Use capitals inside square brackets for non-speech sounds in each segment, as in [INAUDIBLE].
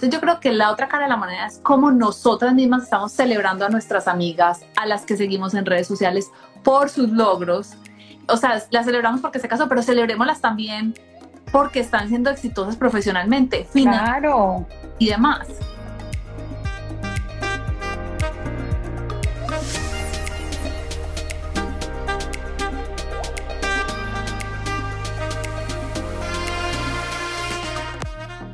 Entonces yo creo que la otra cara de la moneda es cómo nosotras mismas estamos celebrando a nuestras amigas, a las que seguimos en redes sociales por sus logros. O sea, las celebramos porque se casó, pero celebrémoslas también porque están siendo exitosas profesionalmente, claro. y demás.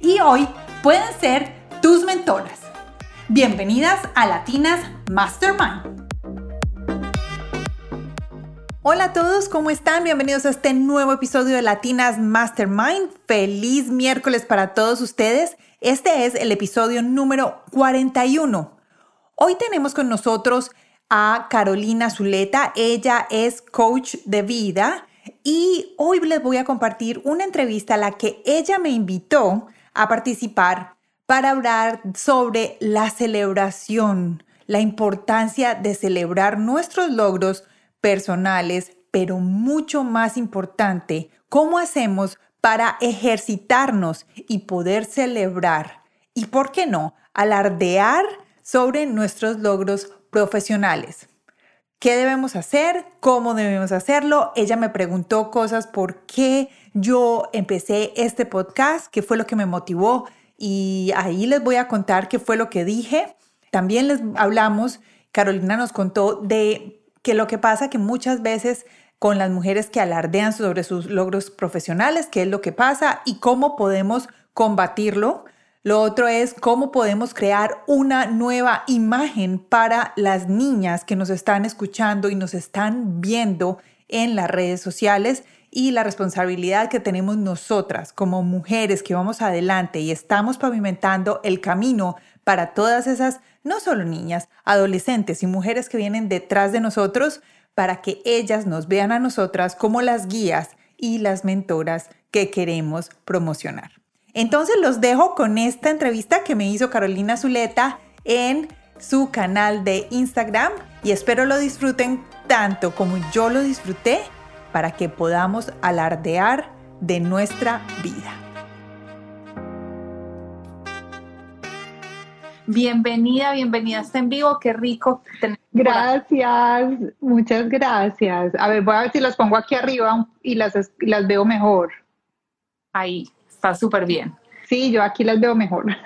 y hoy pueden ser tus mentoras. Bienvenidas a Latinas Mastermind. Hola a todos, ¿cómo están? Bienvenidos a este nuevo episodio de Latinas Mastermind. Feliz miércoles para todos ustedes. Este es el episodio número 41. Hoy tenemos con nosotros a Carolina Zuleta. Ella es coach de vida y hoy les voy a compartir una entrevista a la que ella me invitó a participar para hablar sobre la celebración, la importancia de celebrar nuestros logros personales, pero mucho más importante, cómo hacemos para ejercitarnos y poder celebrar y, ¿por qué no?, alardear sobre nuestros logros profesionales. ¿Qué debemos hacer? ¿Cómo debemos hacerlo? Ella me preguntó cosas por qué yo empecé este podcast, qué fue lo que me motivó y ahí les voy a contar qué fue lo que dije. También les hablamos, Carolina nos contó de que lo que pasa que muchas veces con las mujeres que alardean sobre sus logros profesionales, qué es lo que pasa y cómo podemos combatirlo. Lo otro es cómo podemos crear una nueva imagen para las niñas que nos están escuchando y nos están viendo en las redes sociales y la responsabilidad que tenemos nosotras como mujeres que vamos adelante y estamos pavimentando el camino para todas esas, no solo niñas, adolescentes y mujeres que vienen detrás de nosotros, para que ellas nos vean a nosotras como las guías y las mentoras que queremos promocionar. Entonces los dejo con esta entrevista que me hizo Carolina Zuleta en su canal de Instagram y espero lo disfruten tanto como yo lo disfruté para que podamos alardear de nuestra vida. Bienvenida, bienvenida a este en vivo, qué rico. Gracias, muchas gracias. A ver, voy a ver si las pongo aquí arriba y las, las veo mejor. Ahí, Está súper bien. Sí, yo aquí las veo mejor. [LAUGHS]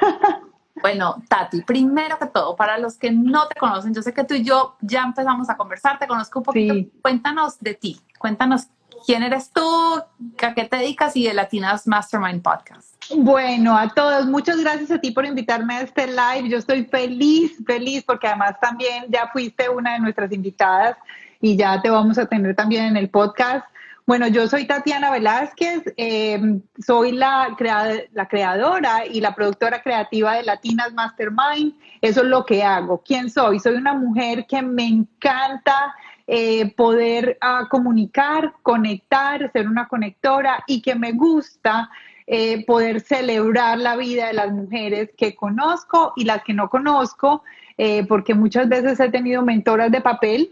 Bueno, Tati, primero que todo, para los que no te conocen, yo sé que tú y yo ya empezamos a conversar, te conozco un poquito. Cuéntanos de ti, cuéntanos quién eres tú, a qué te dedicas y de Latinas Mastermind Podcast. Bueno, a todos, muchas gracias a ti por invitarme a este live. Yo estoy feliz, feliz, porque además también ya fuiste una de nuestras invitadas y ya te vamos a tener también en el podcast. Bueno, yo soy Tatiana Velázquez, em, soy la, la creadora y la productora creativa de Latinas Mastermind. Eso es lo que hago. ¿Quién soy? Soy una mujer que me encanta eh, poder ah, comunicar, conectar, ser una conectora y que me gusta eh, poder celebrar la vida de las mujeres que conozco y las que no conozco, eh, porque muchas veces he tenido mentoras de papel,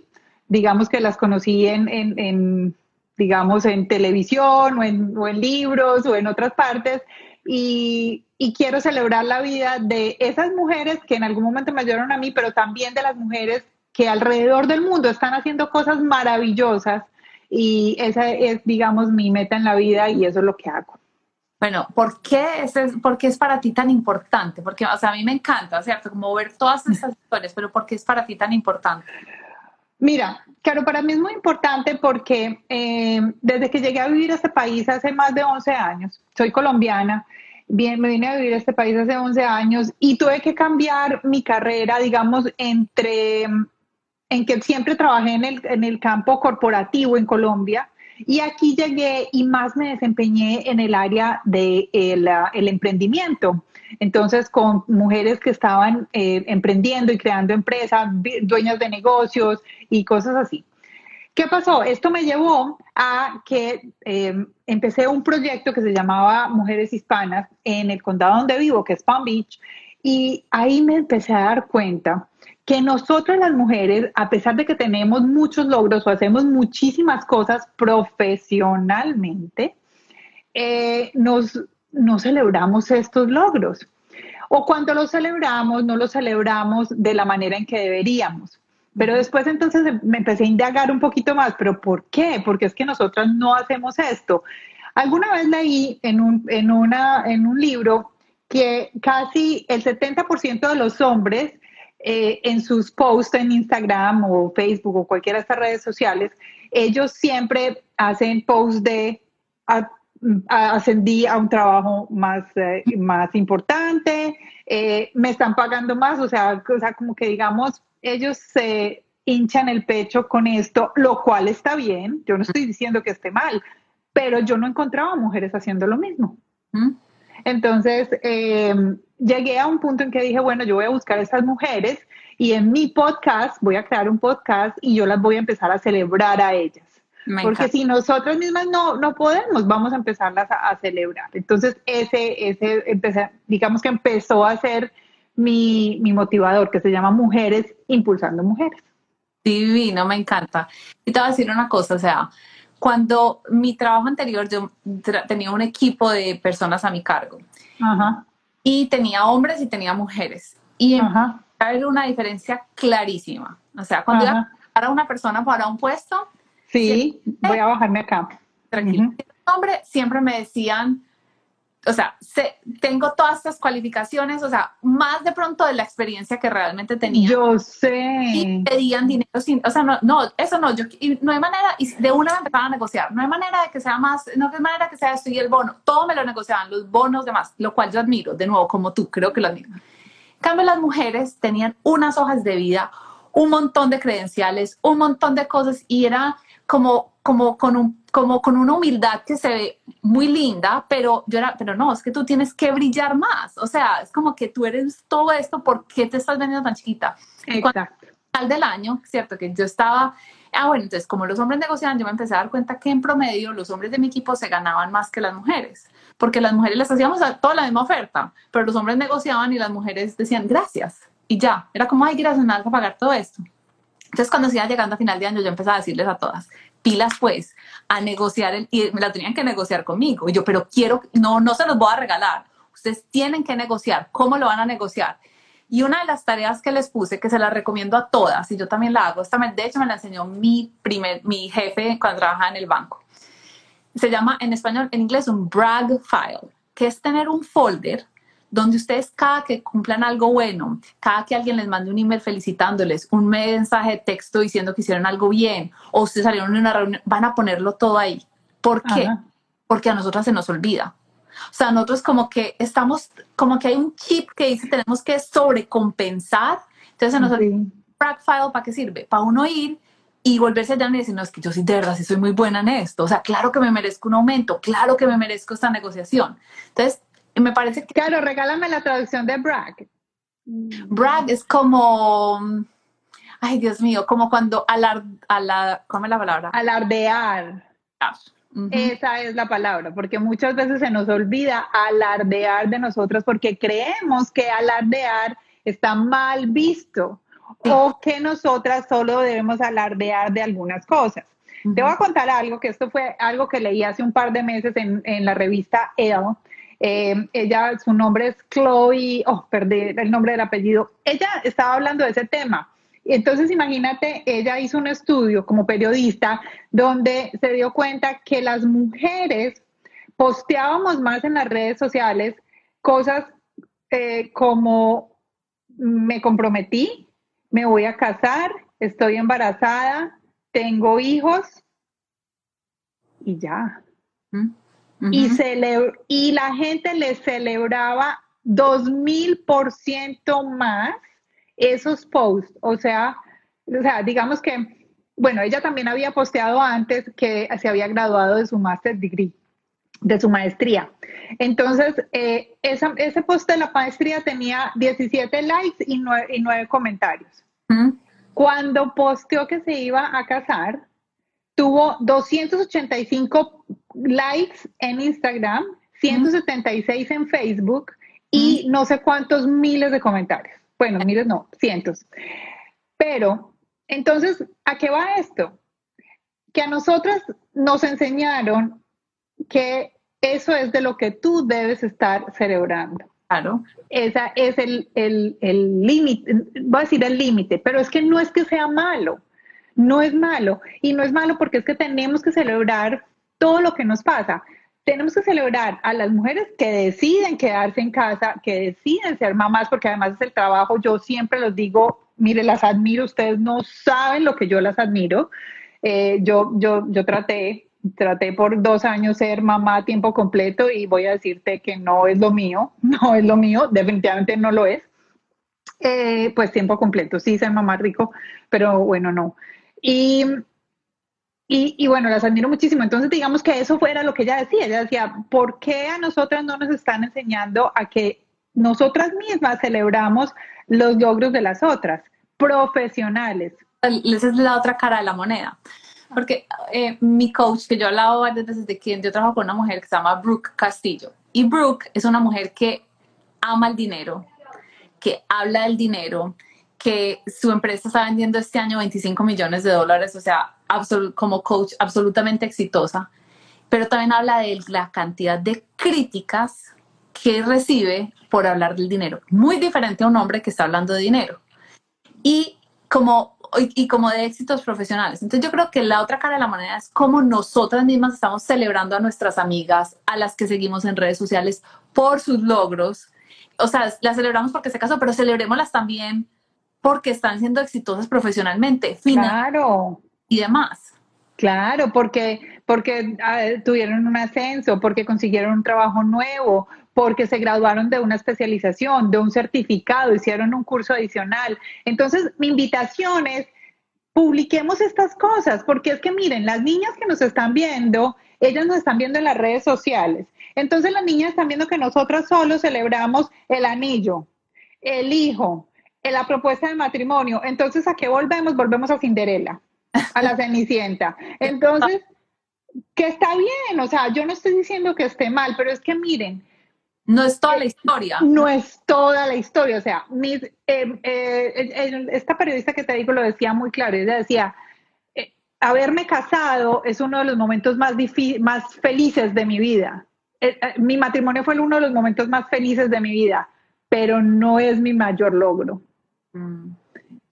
digamos que las conocí en digamos, en televisión o en, libros o en otras partes. Y, quiero celebrar la vida de esas mujeres que en algún momento me ayudaron a mí, pero también de las mujeres que alrededor del mundo están haciendo cosas maravillosas. Y esa es, digamos, mi meta en la vida y eso es lo que hago. Bueno, ¿por qué, es, ¿por qué es para ti tan importante? Porque, o sea, a mí me encanta, ¿cierto? Como ver todas estas [LAUGHS] historias, pero ¿por qué es para ti tan importante? Mira, claro, para mí es muy importante porque eh, desde que llegué a vivir a este país hace más de 11 años, soy colombiana, bien, me vine a vivir a este país hace 11 años y tuve que cambiar mi carrera, digamos, entre en que siempre trabajé en el, en el campo corporativo en Colombia Y aquí llegué y más me desempeñé en el área del de el emprendimiento. Entonces, con mujeres que estaban eh, emprendiendo y creando empresas, dueñas de negocios y cosas así. ¿Qué pasó? Esto me llevó a que eh, empecé un proyecto que se llamaba Mujeres Hispanas en el condado donde vivo, que es Palm Beach, y ahí me empecé a dar cuenta que nosotras las mujeres, a pesar de que tenemos muchos logros o hacemos muchísimas cosas profesionalmente, eh, nos, no celebramos estos logros. O cuando los celebramos, no los celebramos de la manera en que deberíamos. Pero después entonces me empecé a indagar un poquito más, pero ¿por qué? Porque es que nosotras no hacemos esto. Alguna vez leí en un, en una, en un libro que casi el 70% de los hombres eh, en sus posts en Instagram o Facebook o cualquiera de estas redes sociales, ellos siempre hacen posts de ascendí a un trabajo más, eh, más importante, eh, me están pagando más, o sea, o sea, como que digamos, ellos se hinchan el pecho con esto, lo cual está bien, yo no estoy diciendo que esté mal, pero yo no encontraba mujeres haciendo lo mismo. Entonces, eh, llegué a un punto en que dije, bueno, yo voy a buscar a estas mujeres y en mi podcast voy a crear un podcast y yo las voy a empezar a celebrar a ellas. Porque si nosotros mismas no, no podemos, vamos a empezarlas a, celebrar. Entonces, ese, ese digamos que empezó a ser mi, mi motivador, que se llama Mujeres Impulsando Mujeres. Divino, me encanta. Y te voy a decir una cosa, o sea, cuando mi trabajo anterior yo tenía un equipo de personas a mi cargo. Y tenía hombres y tenía mujeres. Y había una diferencia clarísima. O sea, cuando iba a una persona para un puesto, Sí, voy a bajarme acá. Tranquilo. Hombre, siempre me decían, o sea, tengo todas estas cualificaciones, o sea, más de pronto de la experiencia que realmente tenía. Yo sé. Y pedían dinero sin, o sea, no, no eso no, yo, no hay manera, y de una me empezaban a negociar, no hay manera de que sea más, no hay manera de que sea esto y el bono, todo me lo negociaban, los bonos, demás, lo cual yo admiro, de nuevo, como tú, creo que lo admiro. En cambio, las mujeres tenían unas hojas de vida, un montón de credenciales, un montón de cosas, y era como, como, con un, como con una humildad que se ve muy linda, pero yo era, pero no, es que tú tienes que brillar más. O sea, es como que tú eres todo esto, ¿por qué te estás vendiendo tan chiquita? Exacto. Al del año, ¿cierto? Que yo estaba, ah, bueno, entonces como los hombres negociaban, yo me empecé a dar cuenta que en promedio los hombres de mi equipo se ganaban más que las mujeres, porque las mujeres les hacíamos toda la misma oferta, pero los hombres negociaban y las mujeres decían gracias. Y ya, era como, ay, gracias, nada para pagar todo esto. Entonces, cuando iba llegando a final de año, yo empecé a decirles a todas, pilas pues, a negociar, el, y me la tenían que negociar conmigo. Y yo, pero quiero, no, no se los voy a regalar. Ustedes tienen que negociar. ¿Cómo lo van a negociar? Y una de las tareas que les puse, que se la recomiendo a todas, y yo también la hago, esta, de hecho me la enseñó mi, primer, mi jefe cuando trabajaba en el banco. Se llama en español, en inglés, un brag file, que es tener un folder donde ustedes cada que cumplan algo bueno, cada que alguien les mande un email felicitándoles, un mensaje de texto diciendo que hicieron algo bien, o ustedes salieron en una reunión, van a ponerlo todo ahí. ¿Por qué? Porque a nosotras se nos olvida. O sea, nosotros como que estamos, como que hay un chip que dice tenemos que sobrecompensar. Entonces se nos olvida. file, ¿para qué sirve? Para uno ir y volverse allá y decir, no, es que yo sí de verdad sí soy muy buena en esto. O sea, claro que me merezco un aumento, claro que me merezco esta negociación. Entonces, me parece que... Claro, regálame la traducción de brag. Brag es como... Ay, Dios mío, como cuando alar, alar, ¿cómo es la palabra? Alardear. Esa es la palabra, porque muchas veces se nos olvida alardear de nosotros porque creemos que alardear está mal visto o que nosotras solo debemos alardear de algunas cosas. Te voy a contar algo, que esto fue algo que leí hace un par de meses en, en la revista Elle, eh, ella, su nombre es Chloe, oh, perdí el nombre del apellido. Ella estaba hablando de ese tema. Entonces, imagínate, ella hizo un estudio como periodista donde se dio cuenta que las mujeres posteábamos más en las redes sociales cosas eh, como me comprometí, me voy a casar, estoy embarazada, tengo hijos y ya. Y, y la gente le celebraba dos mil por ciento más esos posts. O sea, o sea, digamos que bueno, ella también había posteado antes que se había graduado de su master degree, de su maestría. Entonces, eh, ese post de la maestría tenía 17 likes y 9, comentarios. Cuando posteó que se iba a casar, tuvo 285 likes en Instagram, 176 en Facebook y no sé cuántos miles de comentarios. Bueno, miles no, cientos. Pero, entonces, ¿a qué va esto? Que a nosotras nos enseñaron que eso es de lo que tú debes estar celebrando. Claro. Esa es el límite, voy a decir el límite, pero es que no es que sea malo, no es malo. Y no es malo porque es que tenemos que celebrar todo lo que nos pasa. Tenemos que celebrar a las mujeres que deciden quedarse en casa, que deciden ser mamás, porque además es el trabajo. Yo siempre los digo, mire, las admiro, ustedes no saben lo que yo las admiro. Eh, yo, yo, yo traté, traté por dos años ser mamá a tiempo completo y voy a decirte que no es lo mío, [LAUGHS] no es lo mío, definitivamente no lo es. Eh, pues tiempo completo, sí, ser mamá rico, pero bueno, no. Y, y, bueno, las admiro muchísimo. Entonces, digamos que eso fuera lo que ella decía. Ella decía, ¿por qué a nosotras no nos están enseñando a que nosotras mismas celebramos los logros de las otras, profesionales? Esa es la otra cara de la moneda. Porque eh, mi coach, que yo he hablado varias veces de quien yo trabajo con una mujer que se llama Brooke Castillo. Y Brooke es una mujer que ama el dinero, que habla del dinero, que su empresa está vendiendo este año 25 millones de dólares, o sea, como coach absolutamente exitosa, pero también habla de la cantidad de críticas que recibe por hablar del dinero. Muy diferente a un hombre que está hablando de dinero. Y como, y como de éxitos profesionales. Entonces yo creo que la otra cara de la moneda es cómo nosotras mismas estamos celebrando a nuestras amigas, a las que seguimos en redes sociales por sus logros. O sea, las celebramos porque se casó, pero celebrémoslas también porque están siendo exitosas profesionalmente, claro. y demás. Claro, porque, porque ah, tuvieron un ascenso, porque consiguieron un trabajo nuevo, porque se graduaron de una especialización, de un certificado, hicieron un curso adicional. Entonces, mi invitación es, publiquemos estas cosas, porque es que miren, las niñas que nos están viendo, ellas nos están viendo en las redes sociales. Entonces, las niñas están viendo que nosotras solo celebramos el anillo, el hijo, en la propuesta de matrimonio. Entonces, ¿a qué volvemos? Volvemos a Cinderela, a la [LAUGHS] Cenicienta. Entonces, que está bien, o sea, yo no estoy diciendo que esté mal, pero es que miren. No es toda la historia. No es toda la historia, o sea, mis, eh, eh, esta periodista que te digo lo decía muy claro, ella decía, eh, haberme casado es uno de los momentos más, más felices de mi vida. mi matrimonio fue uno de los momentos más felices de mi vida, pero no es mi mayor logro. Mm.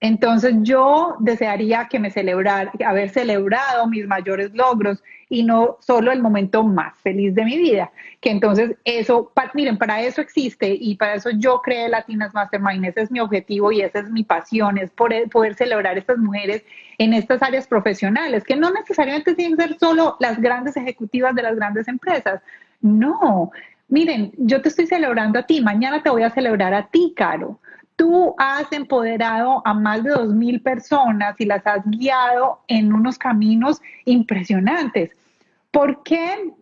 Entonces yo desearía que me celebrar, haber celebrado mis mayores logros y no solo el momento más feliz de mi vida. Que entonces eso, miren, para eso existe y para eso yo creé Latinas Mastermind. Ese es mi objetivo y esa es mi pasión, es poder, poder celebrar estas mujeres en estas áreas profesionales, que no necesariamente tienen que ser solo las grandes ejecutivas de las grandes empresas. No, miren, yo te estoy celebrando a ti, mañana te voy a celebrar a ti, Caro tú has empoderado a más de dos mil personas y las has guiado en unos caminos impresionantes. ¿Por qué?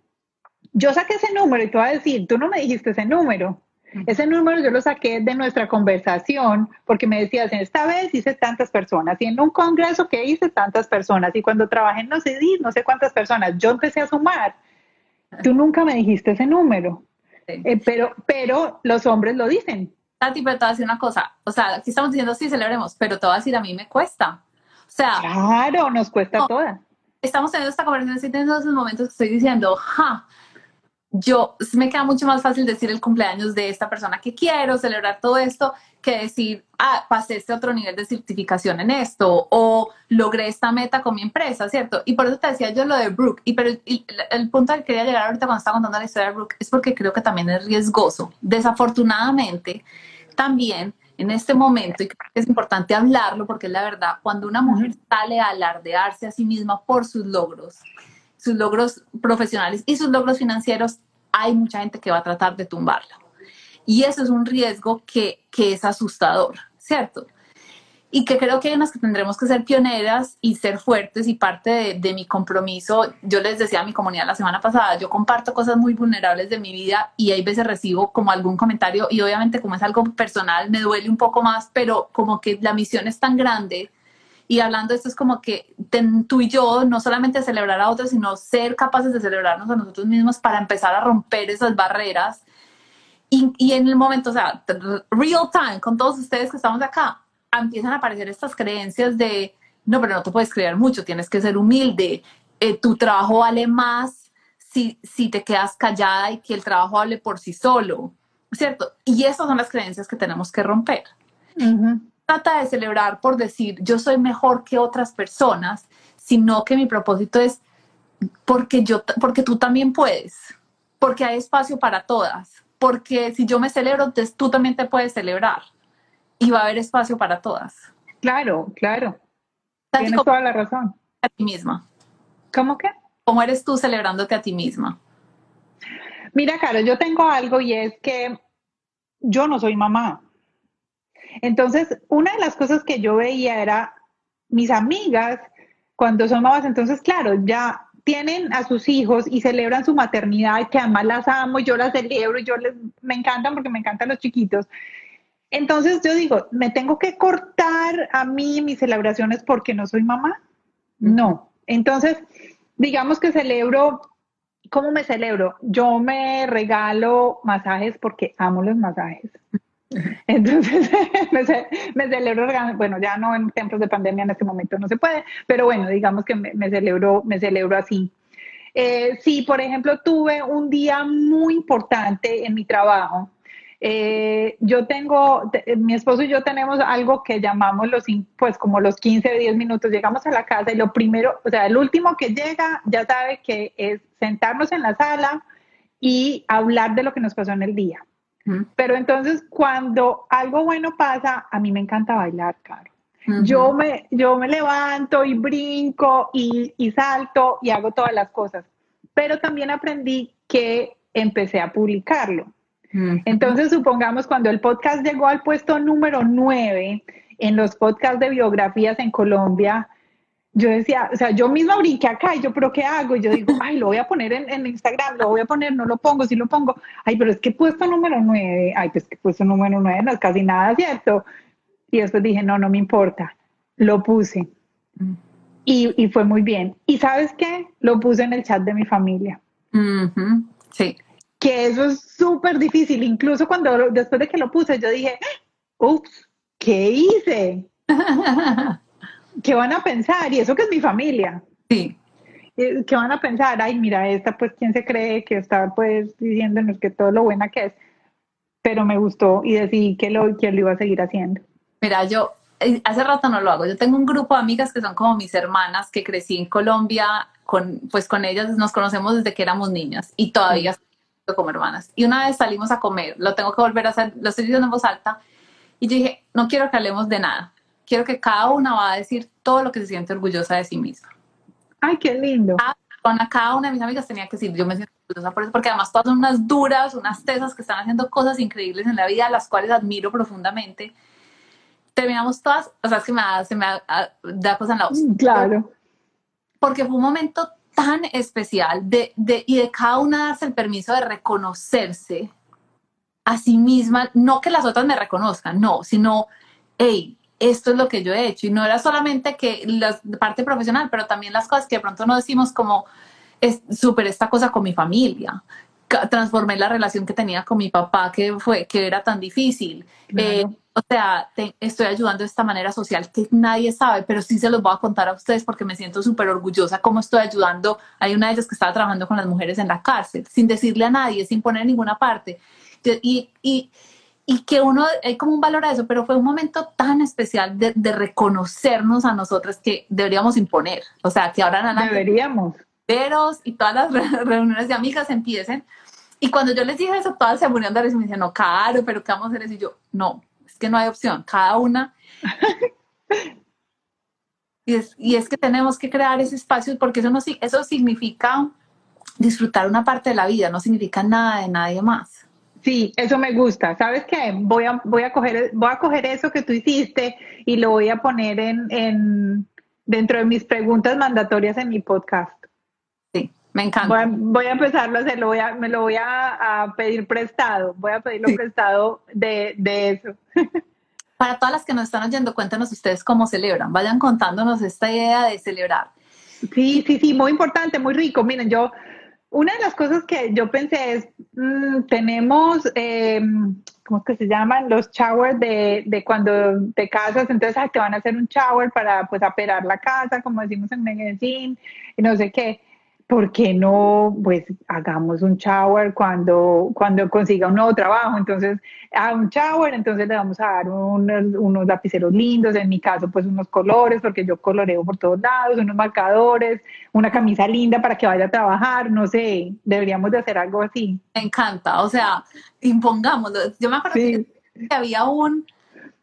Yo saqué ese número y te voy a decir, tú no me dijiste ese número. Ese número yo lo saqué de nuestra conversación porque me decías, esta vez hice tantas personas y en un congreso que hice tantas personas y cuando trabajé en no sé, no sé cuántas personas, yo empecé a sumar. Tú nunca me dijiste ese número, eh, pero, pero los hombres lo dicen. Tati, pero te voy a decir una cosa. O sea, aquí estamos diciendo sí, celebremos, pero te voy a decir, a mí me cuesta. O sea. Claro, nos cuesta todas. Estamos teniendo esta conversación, estoy teniendo esos momentos que estoy diciendo, ja, yo me queda mucho más fácil decir el cumpleaños de esta persona que quiero, celebrar todo esto, que decir, ah, pasé este otro nivel de certificación en esto o logré esta meta con mi empresa, ¿cierto? Y por eso te decía yo lo de Brooke. Y pero el, punto al que quería llegar ahorita cuando estaba contando la historia de Brooke es porque creo que también es riesgoso. Desafortunadamente, también en este momento, y creo que es importante hablarlo porque es la verdad, cuando una mujer sale a alardearse a sí misma por sus logros, sus logros profesionales y sus logros financieros, hay mucha gente que va a tratar de tumbarlo. Y eso es un riesgo que, que es asustador, ¿cierto? y que creo que hay unas que tendremos que ser pioneras y ser fuertes y parte de, de, mi compromiso. Yo les decía a mi comunidad la semana pasada, yo comparto cosas muy vulnerables de mi vida y hay veces recibo como algún comentario y obviamente como es algo personal me duele un poco más, pero como que la misión es tan grande y hablando esto es como que tú y yo no solamente celebrar a otros, sino ser capaces de celebrarnos a nosotros mismos para empezar a romper esas barreras. Y, y en el momento, o sea, real time, con todos ustedes que estamos acá, empiezan a aparecer estas creencias de, no, pero no te puedes creer mucho, tienes que ser humilde, eh, tu trabajo vale más si, si te quedas callada y que el trabajo hable por sí solo, ¿cierto? Y esas son las creencias que tenemos que romper. Trata de celebrar por decir, yo soy mejor que otras personas, sino que mi propósito es porque, yo, porque tú también puedes, porque hay espacio para todas, porque si yo me celebro, entonces tú también te puedes celebrar y va a haber espacio para todas. Claro, claro. Tienes toda la razón. A ti misma. ¿Cómo que? ¿Cómo eres tú celebrándote a ti misma? Mira, Caro, yo tengo algo y es que yo no soy mamá. Entonces, una de las cosas que yo veía era mis amigas cuando son mamás, entonces, claro, ya tienen a sus hijos y celebran su maternidad, que además las amo, yo las celebro, y yo les, me encantan porque me encantan los chiquitos. Entonces yo digo, ¿me tengo que cortar a mí mis celebraciones porque no soy mamá? No. Entonces, digamos que celebro, ¿cómo me celebro? Yo me regalo masajes porque amo los masajes. [LAUGHS] Entonces, [LAUGHS] me, celebro, bueno, ya no en tiempos de pandemia en este momento no se puede, pero bueno, digamos que me, celebro, me celebro así. Eh, sí, por ejemplo, tuve un día muy importante en mi trabajo, eh, yo tengo, mi esposo y yo tenemos algo que llamamos los, pues como los 15, 10 minutos, llegamos a la casa y lo primero, o sea, el último que llega ya sabe que es sentarnos en la sala y hablar de lo que nos pasó en el día. Pero entonces cuando algo bueno pasa, a mí me encanta bailar, Caro. yo, me, yo me levanto y brinco y, y salto y hago todas las cosas. Pero también aprendí que empecé a publicarlo. Entonces, supongamos cuando el podcast llegó al puesto número 9 en los podcasts de biografías en Colombia, yo decía, o sea, yo misma brinqué acá y yo, pero ¿qué hago? Y yo digo, [LAUGHS] ay, lo voy a poner en, Instagram, lo voy a poner, no lo pongo, sí lo pongo. Ay, pero es que puesto número 9, ay, pues que puesto número 9 no es casi nada, ¿cierto? Y después dije, no, no me importa, lo puse. y, y, fue muy bien. ¿Y sabes qué? Lo puse en el chat de mi familia. Sí que eso es súper difícil. Incluso cuando después de que lo puse, yo dije, ups, ¿qué hice? [LAUGHS] ¿Qué van a pensar? Y eso que es mi familia. Sí. ¿Qué van a pensar? Ay, mira, esta pues, ¿quién se cree que está pues diciéndonos que todo lo buena que es? Pero me gustó y decidí que lo, que lo iba a seguir haciendo. Mira, yo eh, hace rato no lo hago. Yo tengo un grupo de amigas que son como mis hermanas, que crecí en Colombia, con, pues con ellas nos conocemos desde que éramos niñas y todavía como hermanas. Y una vez salimos a comer, lo tengo que volver a hacer, lo estoy diciendo en voz alta, y yo dije, no quiero que hablemos de nada, quiero que cada una va a decir todo lo que se siente orgullosa de sí misma. Ay, qué lindo. Con cada una de mis amigas tenía que decir, yo me siento orgullosa por eso, porque además todas son unas duras, unas tesas que están haciendo cosas increíbles en la vida, las cuales admiro profundamente. Terminamos todas, o sea, es que me da, se me da, da cosa en la voz. Claro. Porque fue un momento tan especial de, de, y de cada una darse el permiso de reconocerse a sí misma, no que las otras me reconozcan, no, sino, hey, esto es lo que yo he hecho. Y no era solamente que la parte profesional, pero también las cosas que de pronto no decimos como, es súper esta cosa con mi familia. Transformé la relación que tenía con mi papá, que fue, que era tan difícil. Eh, o sea, estoy ayudando de esta manera social que nadie sabe, pero sí se los voy a contar a ustedes porque me siento súper orgullosa cómo estoy ayudando. Hay una de ellas que estaba trabajando con las mujeres en la cárcel, sin decirle a nadie, sin poner ninguna parte. Y, y, y que uno, hay como un valor a eso, pero fue un momento tan especial de, de reconocernos a nosotras que deberíamos imponer. O sea, que ahora nada. Deberíamos. Veros y todas las [LAUGHS] reuniones de amigas empiecen. Y cuando yo les dije eso, todas se murieron de risa y me decían, no, caro, pero ¿qué vamos a hacer? Y yo, no, que no hay opción, cada una. [LAUGHS] y, es, y es que tenemos que crear ese espacio porque eso, no, eso significa disfrutar una parte de la vida, no significa nada de nadie más. Sí, eso me gusta. ¿Sabes qué? Voy a, voy a, coger, voy a coger eso que tú hiciste y lo voy a poner en, en dentro de mis preguntas mandatorias en mi podcast. Sí, me encanta. Voy a, empezarlo a hacer, voy a, me lo voy a, pedir prestado, voy a pedirlo prestado de, de eso. [LAUGHS] Para todas las que nos están oyendo, cuéntanos ustedes cómo celebran. Vayan contándonos esta idea de celebrar. Sí, sí, sí, muy importante, muy rico. Miren, yo, una de las cosas que yo pensé es, mm, tenemos, eh, ¿cómo es que se llaman? Los showers de, de cuando te casas, entonces te van a hacer un shower para pues aperar la casa, como decimos en Medellín, y no sé qué. ¿Por qué no, pues, hagamos un shower cuando, cuando consiga un nuevo trabajo? Entonces, a un shower, entonces le vamos a dar unos, lapiceros lindos, en mi caso, pues, unos colores, porque yo coloreo por todos lados, unos marcadores, una camisa linda para que vaya a trabajar, no sé, deberíamos de hacer algo así. Me encanta, o sea, impongámoslo. Yo me acuerdo que había un,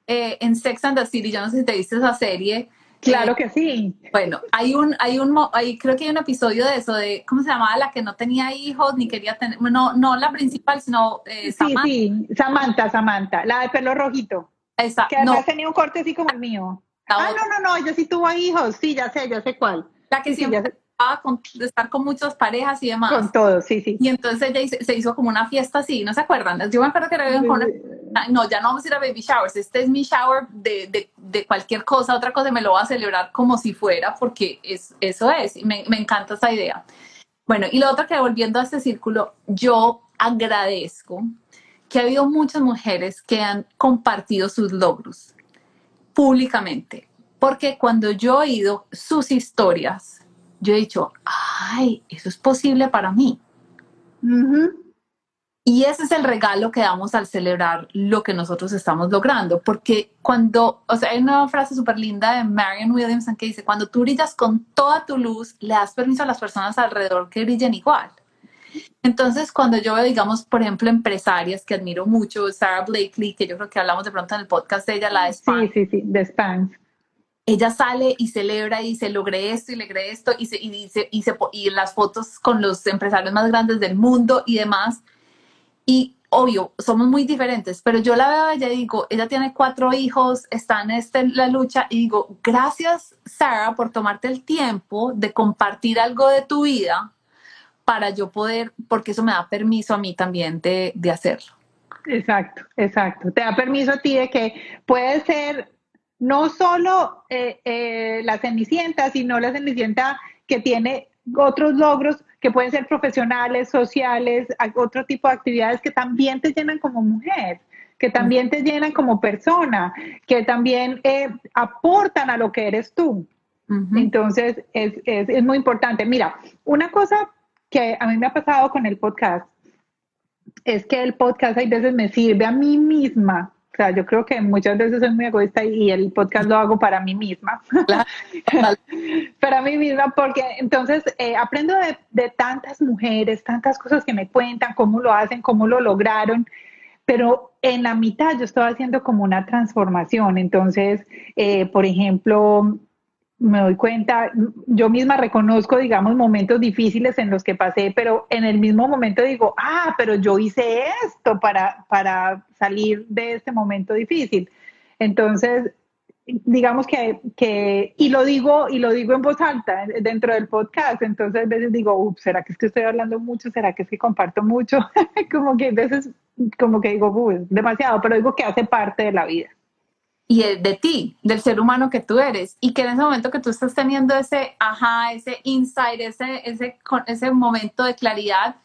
eh, en Sex and the City, yo no sé si te viste esa serie, Claro que sí. Bueno, hay un, hay un, hay, creo que hay un episodio de eso, de, ¿cómo se llamaba? La que no tenía hijos ni quería tener, no, no la principal, sino eh, Samantha. Sí, sí, Samantha, Samantha, la de pelo rojito. Exacto. Que además no. tenía un corte así como el mío. ah, no, no, no, ella sí tuvo hijos, sí, ya sé, ya sé cuál. La que siempre con, de estar con muchas parejas y demás. Con todos, sí, sí. Y entonces ella se hizo como una fiesta así, ¿no se acuerdan? Yo me acuerdo que era una, no, ya no vamos a ir a baby showers, este es mi shower de, de, de, cualquier cosa, otra cosa me lo voy a celebrar como si fuera, porque es, eso es, y me, me encanta esa idea. Bueno, y lo otro que volviendo a este círculo, yo agradezco que ha habido muchas mujeres que han compartido sus logros públicamente, porque cuando yo he oído sus historias, yo he dicho, ay, eso es posible para mí. Y ese es el regalo que damos al celebrar lo que nosotros estamos logrando, porque cuando, o sea, hay una frase súper linda de Marion Williamson que dice, cuando tú brillas con toda tu luz, le das permiso a las personas alrededor que brillen igual. Entonces, cuando yo veo, digamos, por ejemplo, empresarias que admiro mucho, Sarah Blakely, que yo creo que hablamos de pronto en el podcast de ella, la de Spans. Sí, sí, sí, de Spans ella sale y celebra y dice, logré esto y logré esto y, se, dice, y, se, las fotos con los empresarios más grandes del mundo y demás. Y obvio, somos muy diferentes, pero yo la veo ella y digo, ella tiene cuatro hijos, está en este, la lucha y digo, gracias Sara por tomarte el tiempo de compartir algo de tu vida para yo poder, porque eso me da permiso a mí también de, de hacerlo. Exacto, exacto. Te da permiso a ti de que puede ser no solo eh, eh, la Cenicienta, sino la Cenicienta que tiene otros logros que pueden ser profesionales, sociales, otro tipo de actividades que también te llenan como mujer, que también te llenan como persona, que también eh, aportan a lo que eres tú. Entonces, es, es muy importante. Mira, una cosa que a mí me ha pasado con el podcast es que el podcast hay veces me sirve a mí misma o sea, yo creo que muchas veces soy muy egoísta y el podcast lo hago para mí misma. [LAUGHS] para mí misma, porque entonces eh, aprendo de, tantas mujeres, tantas cosas que me cuentan, cómo lo hacen, cómo lo lograron, pero en la mitad yo estaba haciendo como una transformación. Entonces, eh, por ejemplo, me doy cuenta, yo misma reconozco, digamos, momentos difíciles en los que pasé, pero en el mismo momento digo, ah, pero yo hice esto para, para salir de este momento difícil. Entonces, digamos que, que, y lo digo, y lo digo en voz alta dentro del podcast, entonces a veces digo, ups, ¿será que es que estoy hablando mucho? ¿Será que es que comparto mucho? [LAUGHS] como que a veces, como que digo, uy, demasiado, pero digo que hace parte de la vida y de ti, del ser humano que tú eres, y que en ese momento que tú estás teniendo ese ajá, ese insight, ese, ese, ese momento de claridad,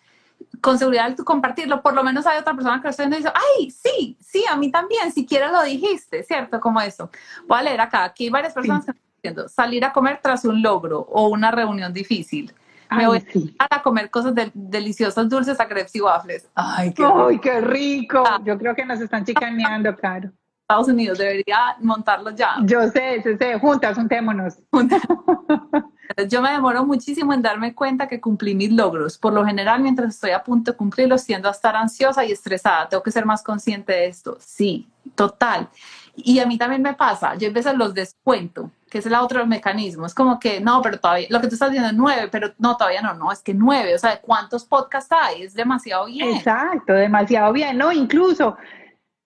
con seguridad tú compartirlo, por lo menos hay otra persona que lo está viendo y dice, ay, sí, sí, a mí también, siquiera lo dijiste, ¿cierto? Como eso. Voy a leer acá, aquí hay varias personas que están diciendo, salir a comer tras un logro o una reunión difícil. Me voy a comer cosas deliciosas, dulces, a crepes y waffles. Ay, qué, Ay, qué rico. Ah. Yo creo que nos están chicaneando, claro. Estados Unidos, debería montarlo ya. Yo sé, sé, sé, juntas, juntémonos. [LAUGHS] Yo me demoro muchísimo en darme cuenta que cumplí mis logros. Por lo general, mientras estoy a punto de cumplirlos, tiendo a estar ansiosa y estresada. Tengo que ser más consciente de esto. Sí, total. Y a mí también me pasa. Yo a veces los descuento, que es el otro mecanismo. Es como que, no, pero todavía, lo que tú estás diciendo es nueve, pero no, todavía no, no, es que nueve. O sea, ¿cuántos podcasts hay? Es demasiado bien. Exacto, demasiado bien, ¿no? Incluso,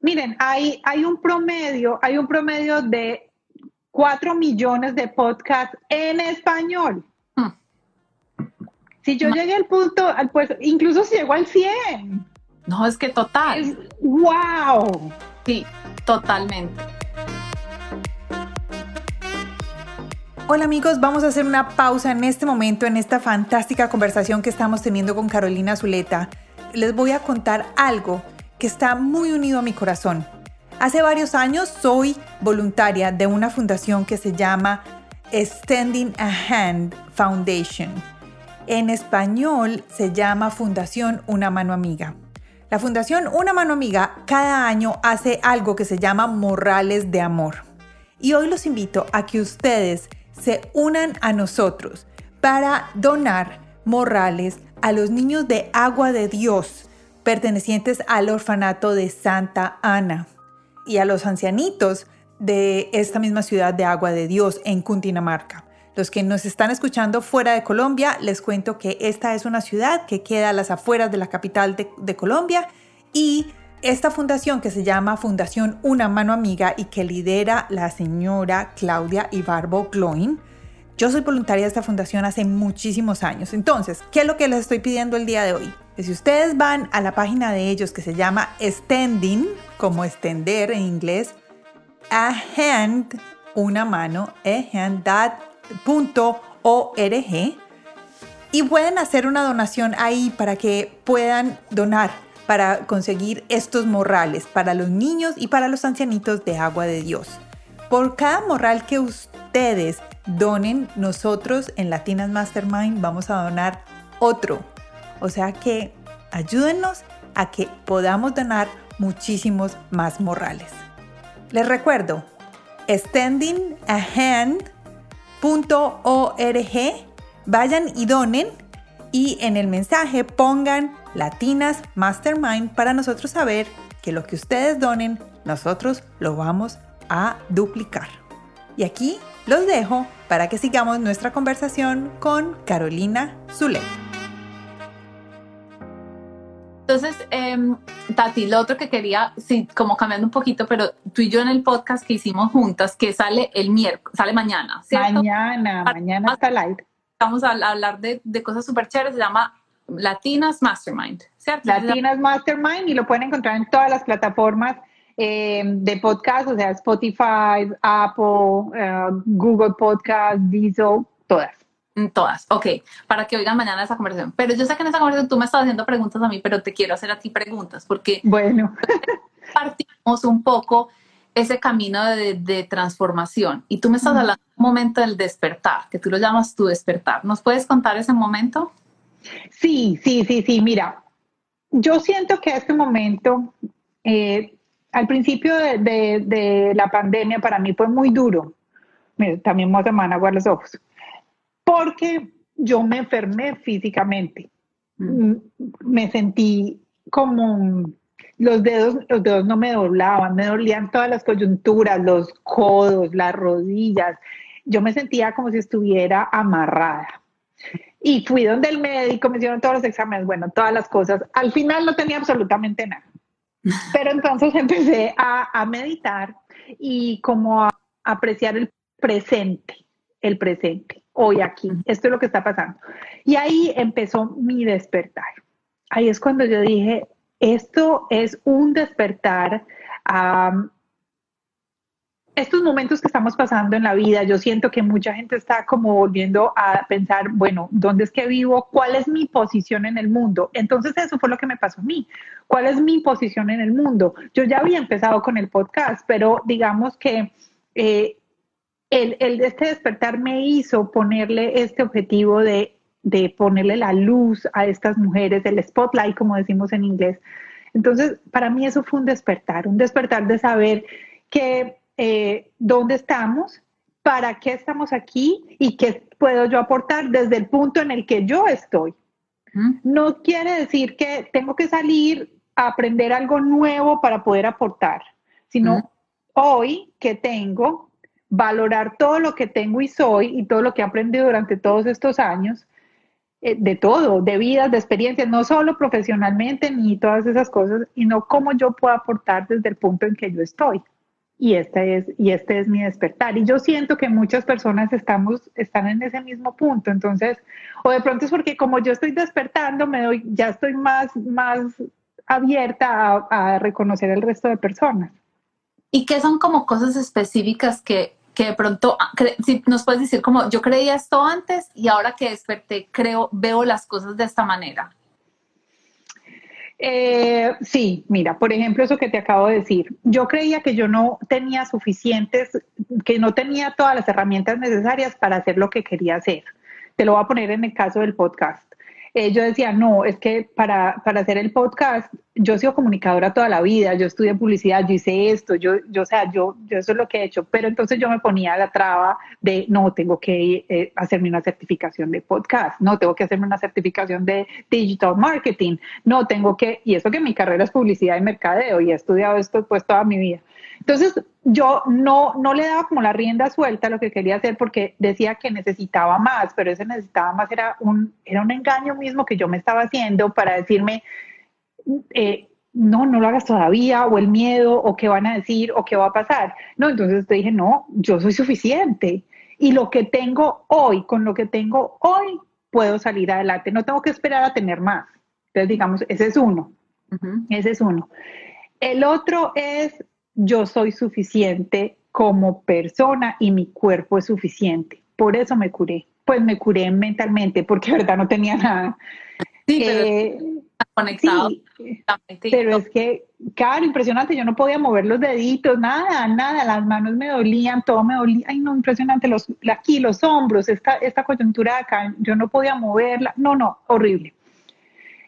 miren, hay, hay un promedio, hay un promedio de 4 millones de podcasts en español. Hmm. Si yo llegué al punto, pues incluso si llego al 100. No, es que total. ¡Wow! Sí, totalmente. Hola amigos, vamos a hacer una pausa en este momento, en esta fantástica conversación que estamos teniendo con Carolina Zuleta. Les voy a contar algo que está muy unido a mi corazón. Hace varios años soy voluntaria de una fundación que se llama Extending a Hand Foundation. En español se llama Fundación Una Mano Amiga. La Fundación Una Mano Amiga cada año hace algo que se llama Morrales de Amor. Y hoy los invito a que ustedes se unan a nosotros para donar morrales a los niños de agua de Dios pertenecientes al orfanato de Santa Ana y a los ancianitos de esta misma ciudad de Agua de Dios en Cundinamarca. Los que nos están escuchando fuera de Colombia, les cuento que esta es una ciudad que queda a las afueras de la capital de, Colombia y esta fundación que se llama Fundación Una Mano Amiga y que lidera la señora Claudia Ibarbo Gloin. Yo soy voluntaria de esta fundación hace muchísimos años. Entonces, ¿qué es lo que les estoy pidiendo el día de hoy? Si ustedes van a la página de ellos que se llama Extending, como extender en inglés, a hand, una mano, hand.org, y pueden hacer una donación ahí para que puedan donar para conseguir estos morrales para los niños y para los ancianitos de agua de Dios. Por cada morral que ustedes donen, nosotros en Latinas Mastermind vamos a donar otro o sea que ayúdennos a que podamos donar muchísimos más morrales. Les recuerdo, extendingahand.org, vayan y donen y en el mensaje pongan Latinas Mastermind para nosotros saber que lo que ustedes donen, nosotros lo vamos a duplicar. Y aquí los dejo para que sigamos nuestra conversación con Carolina Zulet. Entonces, em, Tati, lo otro que quería, sí, como cambiando un poquito, pero tú y yo en el podcast que hicimos juntas, que sale el miércoles, sale mañana, ¿cierto? Mañana, mañana está live. Vamos a hablar de, de cosas súper chéveres, se llama Latinas Mastermind, ¿cierto? Latinas Mastermind y lo pueden encontrar en todas las plataformas em, de podcast, o sea, Spotify, Apple, eh, Google Podcast, Diesel, todas. Todas, ok, para que oigan mañana esa conversación. Pero yo sé que en esa conversación tú me estás haciendo preguntas a mí, pero te quiero hacer a ti preguntas porque bueno. [LAUGHS] partimos un poco ese camino de, transformación y tú me estás hablando de un momento del despertar, que tú lo llamas tu despertar. ¿Nos puedes contar ese momento? Sí, sí, sí, sí. Mira, yo siento que este momento, eh, al principio de, la pandemia, para mí fue muy duro. Mira, también me a a los ojos porque yo me enfermé físicamente. Mm. Me sentí como los dedos, los dedos no me doblaban, me dolían todas las coyunturas, los codos, las rodillas. Yo me sentía como si estuviera amarrada. Y fui donde el médico, me hicieron todos los exámenes, bueno, todas las cosas. Al final no tenía absolutamente nada. Pero entonces [LAUGHS] empecé a, a meditar y como a apreciar el presente, el presente hoy aquí. Esto es lo que está pasando. Y ahí empezó mi despertar. Ahí es cuando yo dije, esto es un despertar a estos momentos que estamos pasando en la vida. Yo siento que mucha gente está como volviendo a pensar, bueno, ¿dónde es que vivo? ¿Cuál es mi posición en el mundo? Entonces eso fue lo que me pasó a mí. ¿Cuál es mi posición en el mundo? Yo ya había empezado con el podcast, pero digamos que... Eh, el, el, este despertar me hizo ponerle este objetivo de, ponerle la luz a estas mujeres, el spotlight, como decimos en inglés. Entonces, para mí eso fue un despertar, un despertar de saber que eh, dónde estamos para qué estamos aquí y qué puedo yo aportar desde el punto en el que yo estoy. No quiere decir que tengo que salir a aprender algo nuevo para poder aportar, sino hoy que tengo, valorar todo lo que tengo y soy y todo lo que he aprendido durante todos estos años, eh, de todo, de vidas, de experiencias, no solo profesionalmente ni todas esas cosas, sino cómo yo puedo aportar desde el punto en que yo estoy y este es, y este es mi despertar. Y yo siento que muchas personas estamos, están en ese mismo punto. Entonces, o de pronto es porque como yo estoy despertando, me doy, ya estoy más, más abierta a, reconocer el resto de personas. ¿Y qué son como cosas específicas que, que de pronto, ah, si nos puedes decir como yo creía esto antes y ahora que desperté, creo, veo las cosas de esta manera? Eh, sí, mira, por ejemplo, eso que te acabo de decir. Yo creía que yo no tenía suficientes, que no tenía todas las herramientas necesarias para hacer lo que quería hacer. Te lo voy a poner en el caso del podcast. Eh, yo decía, no, es que para, para, hacer el podcast, yo he sido comunicadora toda la vida, yo estudié publicidad, yo hice esto, yo, yo, o sea, yo, yo eso es lo que he hecho, pero entonces yo me ponía la traba de, no, tengo que eh, hacerme una certificación de podcast, no, tengo que hacerme una certificación de digital marketing, no, tengo que, y eso que mi carrera es publicidad y mercadeo y he estudiado esto pues toda mi vida. Entonces, yo no, no le daba como la rienda suelta a lo que quería hacer porque decía que necesitaba más, pero ese necesitaba más era un, era un engaño mismo que yo me estaba haciendo para decirme, eh, no, no lo hagas todavía, o el miedo, o qué van a decir, o qué va a pasar. No, entonces te dije, no, yo soy suficiente. Y lo que tengo hoy, con lo que tengo hoy, puedo salir adelante. No tengo que esperar a tener más. Entonces, digamos, ese es uno. Ese es uno. El otro es yo soy suficiente como persona y mi cuerpo es suficiente. Por eso me curé. Pues me curé mentalmente porque verdad no tenía nada. Sí, pero eh, conectado. pero es que, claro, impresionante. Yo no podía mover los deditos, nada, nada. Las manos me dolían, todo me dolía. Ay, no, impresionante. Los, aquí, los hombros, esta, esta coyuntura acá, yo no podía moverla. No, no, horrible.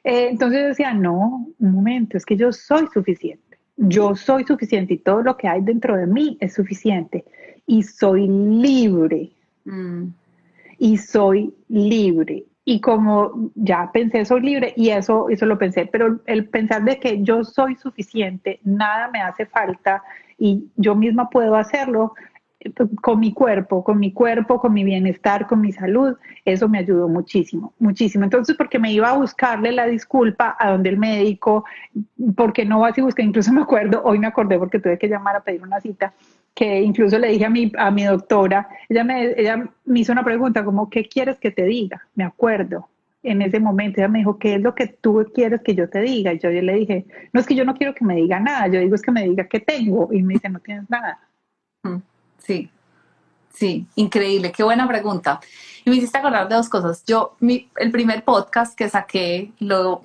Eh, entonces yo decía, no, un momento, es que yo soy suficiente yo soy suficiente y todo lo que hay dentro de mí es suficiente y soy libre. Mm. Y soy libre. Y como ya pensé, soy libre y eso, eso lo pensé, pero el pensar de que yo soy suficiente, nada me hace falta y yo misma puedo hacerlo, con mi cuerpo, con mi cuerpo, con mi bienestar, con mi salud, eso me ayudó muchísimo, muchísimo. Entonces, porque me iba a buscarle la disculpa a donde el médico, porque no vas y busca, incluso [LAUGHS] me acuerdo, hoy me acordé porque tuve que llamar a pedir una cita, que incluso le dije a mi, a mi doctora, ella me, ella me hizo una pregunta como, ¿qué quieres que te diga? Me acuerdo, en ese momento ella me dijo, ¿qué es lo que tú quieres que yo te diga? Y yo, yo le dije, no es que yo no quiero que me diga nada, yo digo es que me diga qué tengo. Y me dice, no tienes nada. Mm. Sí, sí, increíble, qué buena pregunta. Y me hiciste acordar de dos cosas. Yo, mi, el primer podcast que saqué lo,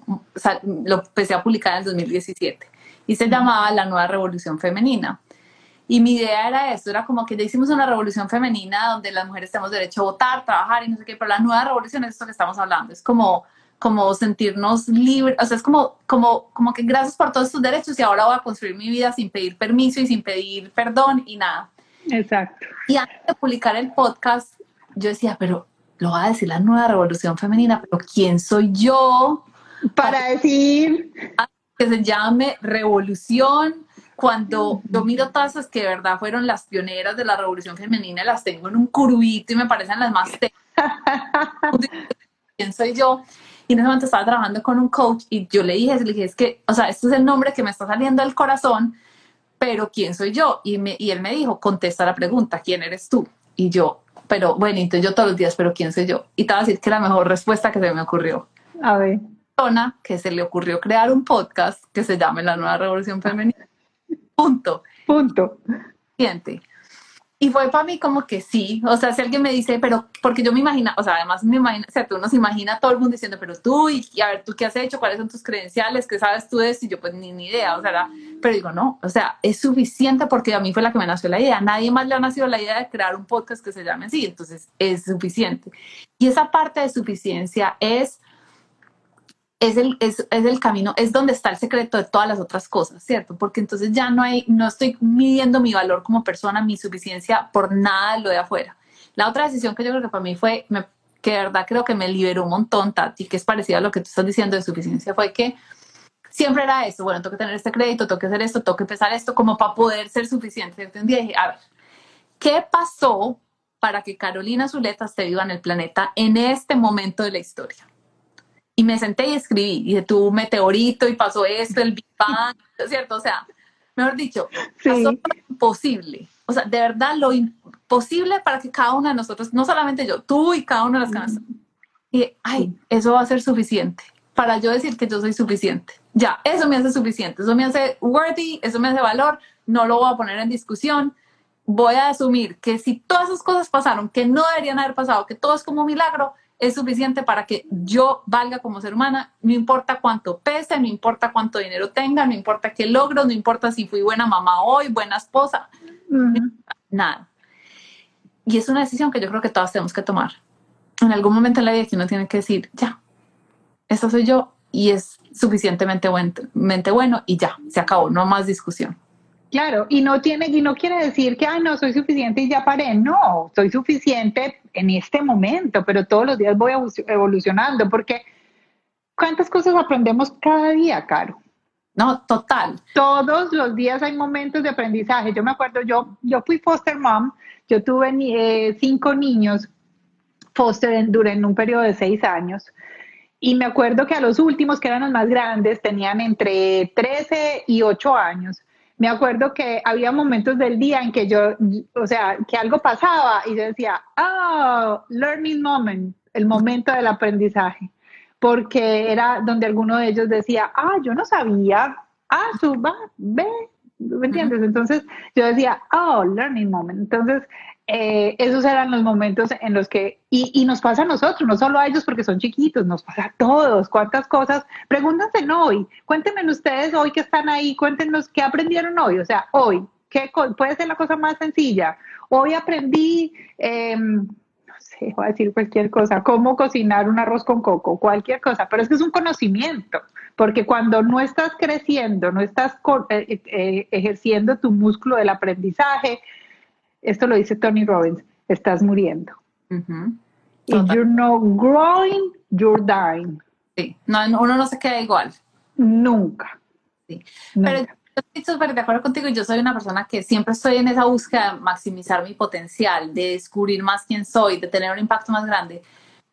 lo empecé a publicar en el 2017 y se llamaba La Nueva Revolución Femenina. Y mi idea era esto, era como que ya hicimos una revolución femenina donde las mujeres tenemos derecho a votar, trabajar y no sé qué, pero la nueva revolución es esto que estamos hablando, es como, como sentirnos libres, o sea, es como, como, como que gracias por todos tus derechos y ahora voy a construir mi vida sin pedir permiso y sin pedir perdón y nada. Exacto. Y antes de publicar el podcast, yo decía, pero lo va a decir la nueva revolución femenina, pero ¿quién soy yo? Para decir que se llame revolución. Cuando yo miro esas que de verdad fueron las pioneras de la revolución femenina, las tengo en un curvito y me parecen las más [LAUGHS] ¿Quién soy yo? Y en ese momento estaba trabajando con un coach y yo le dije, le dije, es que, o sea, este es el nombre que me está saliendo del corazón, pero ¿quién soy yo? Y, me, y él me dijo, contesta la pregunta, ¿quién eres tú? Y yo, pero bueno, entonces yo todos los días, pero ¿quién soy yo? Y te voy a decir que la mejor respuesta que se me ocurrió. A ver. Persona que se le ocurrió crear un podcast que se llame La Nueva Revolución Femenina. Punto. Punto. Siente. Y fue para mí como que sí, o sea, si alguien me dice, pero porque yo me imagino, o sea, además me imagino, o sea, tú nos imagina todo el mundo diciendo, pero tú, y, a ver, tú qué has hecho, cuáles son tus credenciales, qué sabes tú de esto, y yo pues ni, ni idea, o sea, pero digo, no, o sea, es suficiente porque a mí fue la que me nació la idea, nadie más le ha nacido la idea de crear un podcast que se llame así, entonces es suficiente. Y esa parte de suficiencia es es el, es, es, el camino, es donde está el secreto de todas las otras cosas, ¿cierto? Porque entonces ya no hay, no estoy midiendo mi valor como persona, mi suficiencia por nada de lo de afuera. La otra decisión que yo creo que para mí fue, me, que de verdad creo que me liberó un montón, Tati, que es parecido a lo que tú estás diciendo de suficiencia, fue que siempre era eso, bueno, tengo que tener este crédito, tengo que hacer esto, tengo que empezar esto, como para poder ser suficiente. Un día dije, a ver, ¿qué pasó para que Carolina Zuleta esté viva en el planeta en este momento de la historia? Y me senté y escribí, y dije, tú meteorito y pasó esto, el Big Bang, [LAUGHS] ¿cierto? O sea, mejor dicho, pasó lo imposible. O sea, de verdad, lo imposible para que cada una de nosotros, no solamente yo, tú y cada una de las cabezas, y ay, eso va a ser suficiente para yo decir que yo soy suficiente. Ya, eso me hace suficiente, eso me hace worthy, eso me hace valor, no lo voy a poner en discusión. Voy a asumir que si todas esas cosas pasaron, que no deberían haber pasado, que todo es como un milagro, es suficiente para que yo valga como ser humana, no importa cuánto pese, no importa cuánto dinero tenga, no importa qué logro, no importa si fui buena mamá hoy, buena esposa, nada. Y es una decisión que yo creo que todas tenemos que tomar. En algún momento en la vida que uno tiene que decir, ya, esta soy yo y es suficientemente bueno y ya, se acabó, no más discusión. Claro, y no tiene y no quiere decir que ay no soy suficiente y ya paré, no, soy suficiente en este momento, pero todos los días voy evolucionando porque cuántas cosas aprendemos cada día, Caro. No, total. Todos los días hay momentos de aprendizaje. Yo me acuerdo, yo yo fui foster mom, yo tuve eh, cinco niños foster en, durante un periodo de seis años. Y me acuerdo que a los últimos, que eran los más grandes, tenían entre 13 y 8 años me acuerdo que había momentos del día en que yo, o sea, que algo pasaba y yo decía, oh, learning moment, el momento del aprendizaje, porque era donde alguno de ellos decía, ah, yo no sabía, ah, suba, ve, ¿me entiendes? Entonces yo decía, oh, learning moment. Entonces eh, esos eran los momentos en los que, y, nos pasa a nosotros, no solo a ellos porque son chiquitos, nos pasa a todos, cuántas cosas, pregúntense hoy, cuéntenme ustedes hoy que están ahí, cuéntenos qué aprendieron hoy, o sea, hoy, ¿qué puede ser la cosa más sencilla? Hoy aprendí, em, no sé, voy a decir cualquier cosa, cómo cocinar un arroz con coco, cualquier cosa, pero es que es un conocimiento, porque cuando no estás creciendo, no estás eh, eh, ejerciendo tu músculo del aprendizaje, esto lo dice Tony Robbins, estás muriendo. If you're not growing, you're dying. Sí, no, uno no se queda igual. Nunca. Sí. Pero yo estoy súper de acuerdo contigo. Yo soy una persona que siempre estoy en esa búsqueda de maximizar mi potencial, de descubrir más quién soy, de tener un impacto más grande,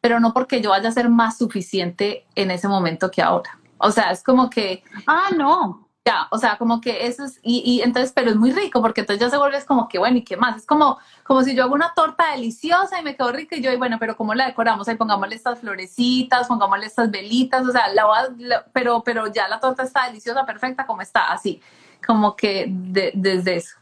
pero no porque yo vaya a ser más suficiente en ese momento que ahora. O sea, es como que... Ah, no. Ya, o sea, como que eso es, y, y, entonces, pero es muy rico porque entonces ya se vuelve como que, bueno, ¿y qué más? Es como, como si yo hago una torta deliciosa y me quedo rica y yo, y bueno, pero ¿cómo la decoramos? Ahí pongámosle estas florecitas, pongámosle estas velitas, o sea, la, pero, pero ya la torta está deliciosa, perfecta, como está, así, como que desde eso.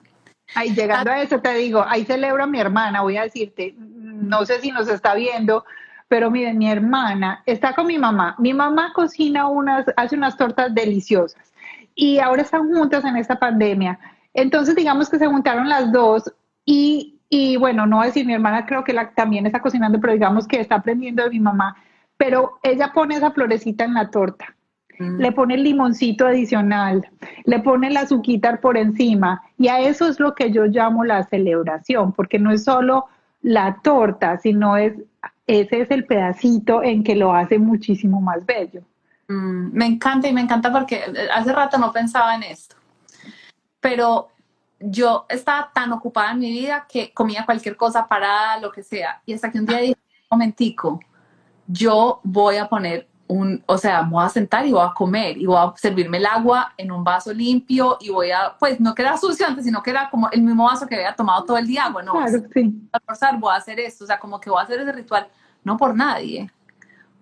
Ahí llegando a eso te digo, ahí celebro a mi hermana, voy a decirte, no sé si nos está viendo, pero miren, mi hermana está con mi mamá. Mi mamá cocina unas, hace unas tortas deliciosas y ahora están juntas en esta pandemia. Entonces, digamos que se juntaron las dos y, y bueno, no decir, mi hermana creo que la, también está cocinando, pero digamos que está aprendiendo de mi mamá, pero ella pone esa florecita en la torta. Mm. Le pone el limoncito adicional, le pone la azuquita por encima y a eso es lo que yo llamo la celebración, porque no es solo la torta, sino es ese es el pedacito en que lo hace muchísimo más bello. Mm, me encanta y me encanta porque eh, hace rato no pensaba en esto, pero yo estaba tan ocupada en mi vida que comía cualquier cosa para lo que sea. Y hasta que un día dije, un momentico, yo voy a poner un, o sea, me voy a sentar y voy a comer y voy a servirme el agua en un vaso limpio y voy a, pues no que era sucio antes, sino que era como el mismo vaso que había tomado todo el día. Bueno, claro, sí. voy a hacer esto, o sea, como que voy a hacer ese ritual, no por nadie,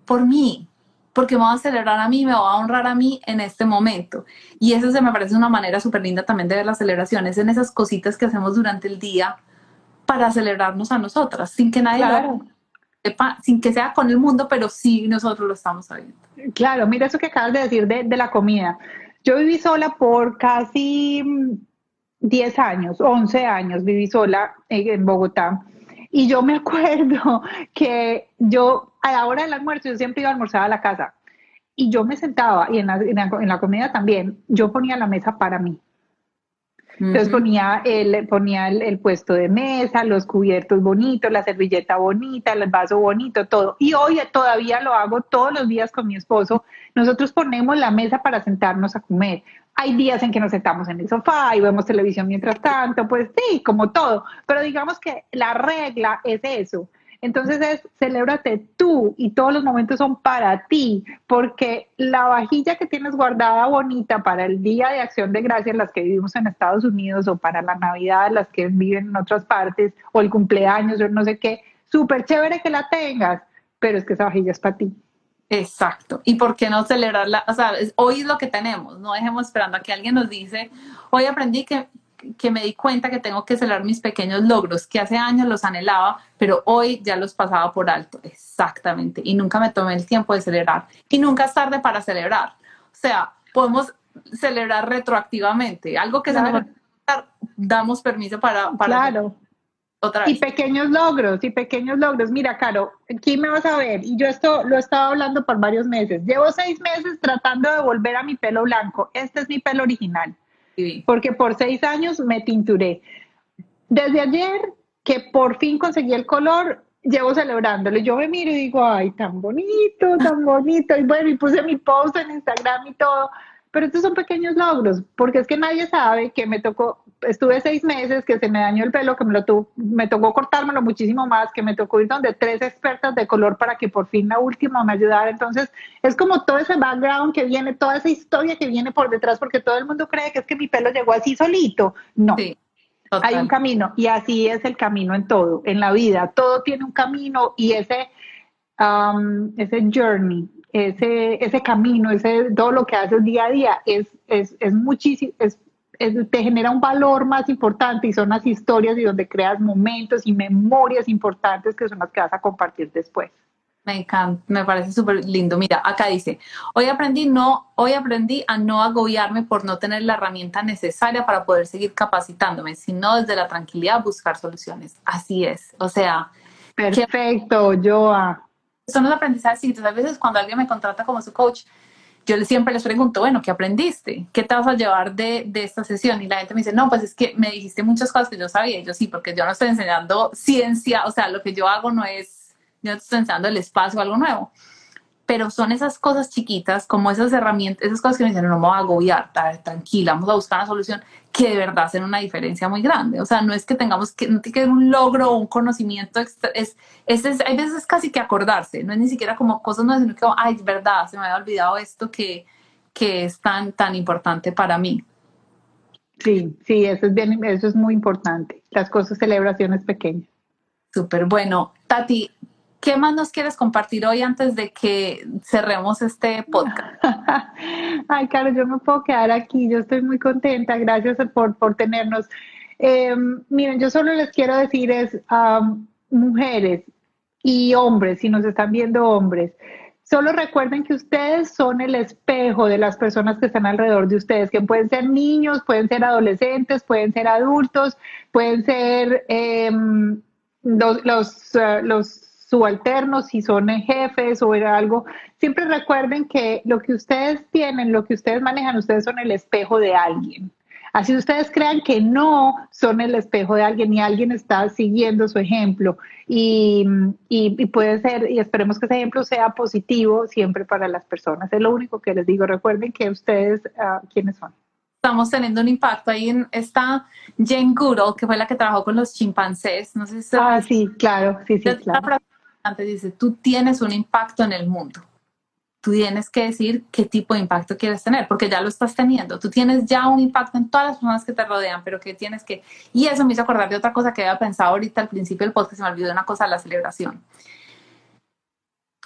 por mí, porque me va a celebrar a mí, me va a honrar a mí en este momento. Y eso se me parece una manera súper linda también de ver las celebraciones, en esas cositas que hacemos durante el día para celebrarnos a nosotras, sin que nadie lo sepa, sin que sea con el mundo, pero sí nosotros lo estamos sabiendo. Claro, mira eso que acabas de decir de, de la comida. Yo viví sola por casi 10 años, 11 años, viví sola en Bogotá. Y yo me acuerdo [LAUGHS] que yo a la hora del almuerzo yo siempre iba a almorzar a la casa. y yo me sentaba, y en la, en la comida también, yo ponía la mesa para mí. Entonces ponía, el, ponía el, puesto de mesa, los cubiertos bonitos, la servilleta bonita, el vaso bonito, todo. Y hoy todavía lo hago todos los días con mi esposo. Nosotros ponemos la mesa para sentarnos a comer. Hay días en que nos sentamos en el sofá y vemos televisión mientras tanto, pues sí, como todo. Pero digamos que la regla es eso. Entonces es, celébrate tú y todos los momentos son para ti, porque la vajilla que tienes guardada bonita para el Día de Acción de Gracias, las que vivimos en Estados Unidos, o para la Navidad, las que viven en otras partes, o el cumpleaños, o no sé qué, súper chévere que la tengas, pero es que esa vajilla es para ti. Exacto. ¿Y por qué no celebrarla? O sea, hoy es lo que tenemos. No dejemos esperando a que alguien nos dice, hoy aprendí que que me di cuenta que tengo que celebrar mis pequeños logros, que hace años los anhelaba, pero hoy ya los pasaba por alto. Exactamente. Y nunca me tomé el tiempo de celebrar. Y nunca es tarde para celebrar. O sea, podemos celebrar retroactivamente. Algo que claro. se damos permiso para... para claro. Otra vez. Y pequeños logros, y pequeños logros. Mira, Caro, aquí me vas a ver, y yo esto lo he estado hablando por varios meses. Llevo seis meses tratando de volver a mi pelo blanco. Este es mi pelo original porque por seis años me tinturé. Desde ayer que por fin conseguí el color, llevo celebrándolo. Yo me miro y digo, ay, tan bonito, tan bonito. Y bueno, y puse mi post en Instagram y todo. Pero estos son pequeños logros, porque es que nadie sabe que me tocó, estuve seis meses, que se me dañó el pelo, que me, lo me tocó cortármelo muchísimo más, que me tocó ir donde tres expertas de color para que por fin la última me ayudara. Entonces, es como todo ese background que viene, toda esa historia que viene por detrás, porque todo el mundo cree que es que mi pelo llegó así solito. No. Hay un camino y así es el camino en todo, en la vida. Todo tiene un camino y ese, um, ese journey ese, ese camino, ese, todo lo que haces día a día es, es, es muchísimo, es, te genera un valor más importante y son las historias y donde creas momentos y memorias importantes que son las que vas a compartir después. Me encanta, me parece súper lindo. Mira, acá dice, hoy aprendí, no, hoy aprendí a no agobiarme por no tener la herramienta necesaria para poder seguir capacitándome, sino desde la tranquilidad buscar soluciones. Así es, o sea. Perfecto, Joa son los aprendizajes chiquitos. A veces cuando alguien me contrata como su coach, yo siempre les pregunto, bueno, ¿qué aprendiste? ¿Qué te vas a llevar de, de, esta sesión? Y la gente me dice, no, pues es que me dijiste muchas cosas que yo sabía. Y yo sí, porque yo no estoy enseñando ciencia, o sea, lo que yo hago no es, yo no estoy enseñando el espacio, algo nuevo pero son esas cosas chiquitas, como esas herramientas, esas cosas que me dicen, no me voy a agobiar, tranquila, vamos a buscar una solución que de verdad hacen una diferencia muy grande. O sea, no es que tengamos que, no tiene que un logro o un conocimiento, es, es, es, hay veces casi que acordarse, no es ni siquiera como cosas, no sino que, ay, es verdad, se me había olvidado esto que, que es tan, tan importante para mí. Sí, sí, eso es bien, eso es muy importante. Las cosas, celebraciones pequeñas. Súper bueno. Tati, ¿Qué más nos quieres compartir hoy antes de que cerremos este podcast? [LAUGHS] Ay, Caro, yo me puedo quedar aquí. Yo estoy muy contenta. Gracias por, por tenernos. Em, miren, yo solo les quiero decir es, mujeres y hombres, si nos están viendo hombres, solo recuerden que ustedes son el espejo de las personas que están alrededor de ustedes, que pueden ser niños, pueden ser adolescentes, pueden ser adultos, pueden ser em, los, los, los subalternos, si son jefes o era algo, siempre recuerden que lo que ustedes tienen, lo que ustedes manejan, ustedes son el espejo de alguien. Así ustedes crean que no son el espejo de alguien y alguien está siguiendo su ejemplo. Y, y, puede ser, y esperemos que ese ejemplo sea positivo siempre para las personas. Es lo único que les digo. Recuerden que ustedes, uh, ¿quiénes son? estamos teniendo un impacto. Ahí en esta Jane Goodall, que fue la que trabajó con los chimpancés. No sé si Ah, sí, claro, sí, sí, claro antes dice, tú tienes un impacto en el mundo. Tú tienes que decir qué tipo de impacto quieres tener, porque ya lo estás teniendo. Tú tienes ya un impacto en todas las personas que te rodean, pero que tienes que... Y eso me hizo acordar de otra cosa que había pensado ahorita al principio del podcast, se me olvidó una cosa, la celebración.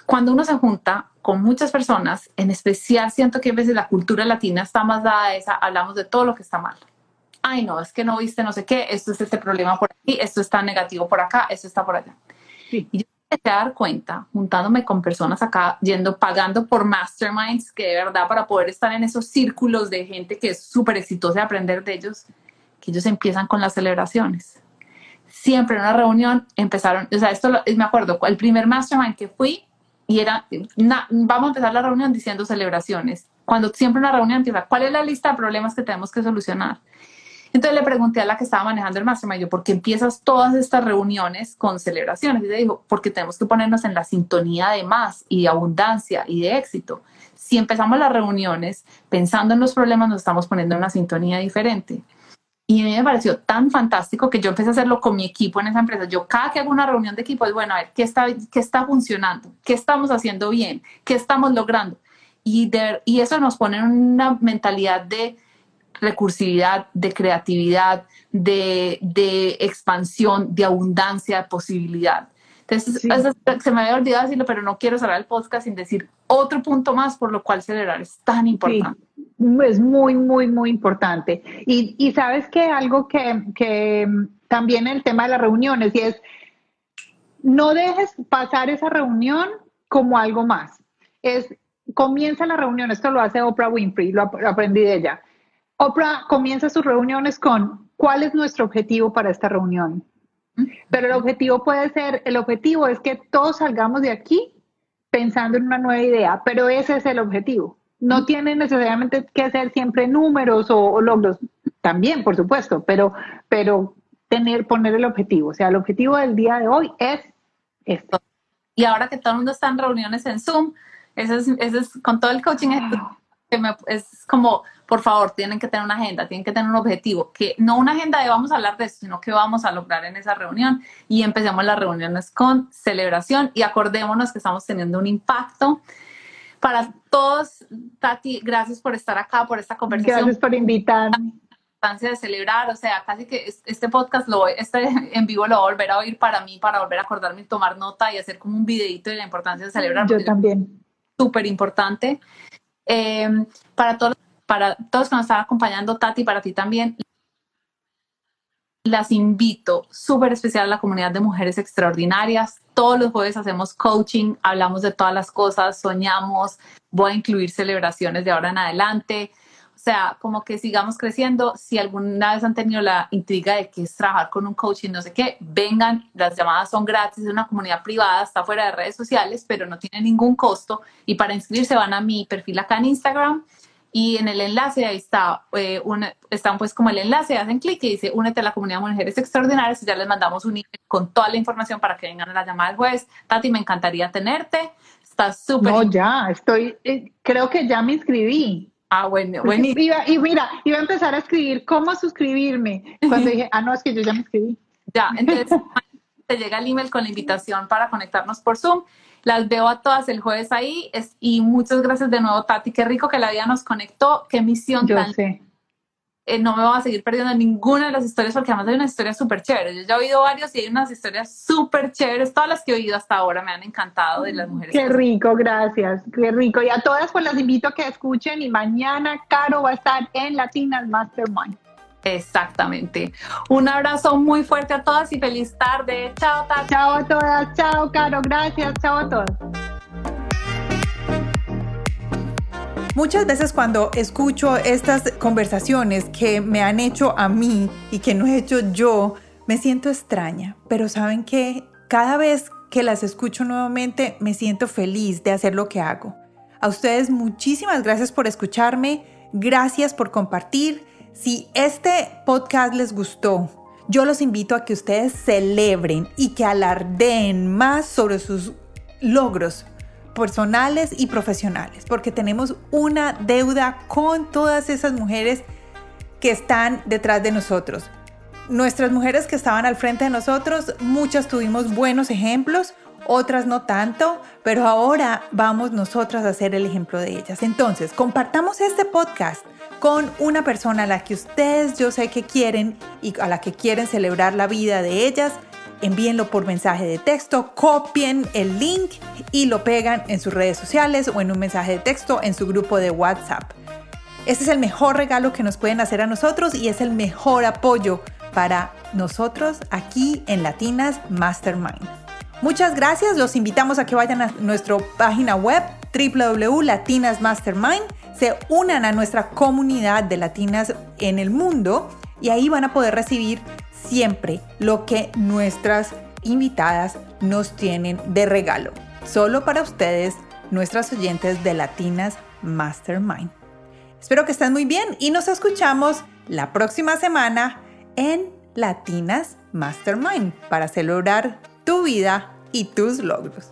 Cuando uno se junta con muchas personas, en especial siento que a veces la cultura latina está más dada a esa, hablamos de todo lo que está mal. Ay, no, es que no viste no sé qué, esto es este problema por aquí, esto está negativo por acá, esto está por allá. Sí. Y yo empecé a dar cuenta, juntándome con personas acá, yendo, pagando por masterminds, que de verdad para poder estar en esos círculos de gente que es súper exitosa y aprender de ellos, que ellos empiezan con las celebraciones. Siempre en una reunión empezaron, o sea, esto me acuerdo, el primer mastermind que fui, y era, vamos a empezar la reunión diciendo celebraciones. Cuando siempre una reunión empieza, ¿cuál es la lista de problemas que tenemos que solucionar? Entonces le pregunté a la que estaba manejando el mastermind, yo, ¿por qué empiezas todas estas reuniones con celebraciones? Y le dijo, porque tenemos que ponernos en la sintonía de más y de abundancia y de éxito. Si empezamos las reuniones pensando en los problemas, nos estamos poniendo en una sintonía diferente. Y a mí me pareció tan fantástico que yo empecé a hacerlo con mi equipo en esa empresa. Yo cada que hago una reunión de equipo es, bueno, a ver, ¿qué está, qué está funcionando? ¿Qué estamos haciendo bien? ¿Qué estamos logrando? Y, y eso nos pone en una mentalidad de recursividad, de creatividad, de, de expansión, de abundancia, de posibilidad. Entonces, se me había olvidado decirlo, pero no quiero cerrar el podcast sin decir otro punto más por lo cual celebrar es tan importante. es muy, muy, muy importante. Y, y sabes que algo que, que también el tema de las reuniones, y es, no dejes pasar esa reunión como algo más. Es, comienza la reunión, esto lo hace Oprah Winfrey, lo aprendí de ella Oprah comienza sus reuniones con ¿cuál es nuestro objetivo para esta reunión? Pero el objetivo puede ser, el objetivo es que todos salgamos de aquí pensando en una nueva idea, pero ese es el objetivo. No tiene necesariamente que ser siempre números o, logros, también, por supuesto, pero, pero tener, poner el objetivo. O sea, el objetivo del día de hoy es esto. Y ahora que todo el mundo está en reuniones en Zoom, ese es, es con todo el coaching, es como por favor, tienen que tener una agenda, tienen que tener un objetivo, que no una agenda de vamos a hablar de esto, sino que vamos a lograr en esa reunión y empecemos las reuniones con celebración y acordémonos que estamos teniendo un impacto. Para todos, Tati, gracias por estar acá, por esta conversación. Gracias por invitarme de celebrar, o sea, casi que este podcast, lo, este en vivo lo voy a volver a oír para mí, para volver a acordarme y tomar nota y hacer como un videito de la importancia de celebrar. Yo también. Súper importante. Eh, para todos para todos que nos están acompañando, Tati, para ti también. Las invito, súper especial a la comunidad de mujeres extraordinarias. Todos los jueves hacemos coaching, hablamos de todas las cosas, soñamos, voy a incluir celebraciones de ahora en adelante. O sea, como que sigamos creciendo. Si alguna vez han tenido la intriga de que es trabajar con un coaching, no sé qué, vengan, las llamadas son gratis, es una comunidad privada, está fuera de redes sociales, pero no tiene ningún costo. Y para inscribirse van a mi perfil acá en Instagram y en el enlace ahí está, eh, están pues como el enlace, hacen clic y dice únete a la comunidad de mujeres extraordinarias y ya les mandamos un email con toda la información para que vengan a la llamada del jueves. Tati, me encantaría tenerte. Estás súper. No, ya, estoy, eh, creo que ya me inscribí. Ah, bueno, bueno. y mira, iba a empezar a escribir cómo suscribirme. Cuando dije, ah, no, es que yo ya me inscribí. [LAUGHS] Ya, entonces [LAUGHS] te llega el email con la invitación para conectarnos por Zoom las veo a todas el jueves ahí es, y muchas gracias de nuevo, Tati. Qué rico que la vida nos conectó. Qué misión Yo Sé. Eh, no me voy a seguir perdiendo ninguna de las historias porque además hay unas historias súper chéveres. Yo ya he oído varios y hay unas historias súper chéveres. Todas las que he oído hasta ahora me han encantado de las mujeres. Qué rico, gracias. Qué rico. Y a todas pues las invito a que escuchen y mañana Caro va a estar en Latinas Mastermind. Exactamente. Un abrazo muy fuerte a todas y feliz tarde. Chao, Tati. Chao a todas. Chao, Caro. Gracias. Chao a todos. Muchas veces cuando escucho estas conversaciones que me han hecho a mí y que no he hecho yo, me siento extraña. Pero saben que cada vez que las escucho nuevamente me siento feliz de hacer lo que hago. A ustedes muchísimas gracias por escucharme, gracias por compartir si este podcast les gustó, yo los invito a que ustedes celebren y que alardeen más sobre sus logros personales y profesionales, porque tenemos una deuda con todas esas mujeres que están detrás de nosotros. Nuestras mujeres que estaban al frente de nosotros, muchas tuvimos buenos ejemplos, otras no tanto, pero ahora vamos nosotras a ser el ejemplo de ellas. Entonces, compartamos este podcast con una persona a la que ustedes yo sé que quieren y a la que quieren celebrar la vida de ellas, envíenlo por mensaje de texto, copien el link y lo pegan en sus redes sociales o en un mensaje de texto en su grupo de WhatsApp. Este es el mejor regalo que nos pueden hacer a nosotros y es el mejor apoyo para nosotros aquí en Latinas Mastermind. Muchas gracias, los invitamos a que vayan a nuestra página web www.latinasmastermind se unan a nuestra comunidad de latinas en el mundo y ahí van a poder recibir siempre lo que nuestras invitadas nos tienen de regalo. solo para ustedes, nuestras oyentes de Latinas Mastermind. Espero que estén muy bien y nos escuchamos la próxima semana en Latinas Mastermind para celebrar tu vida y tus logros.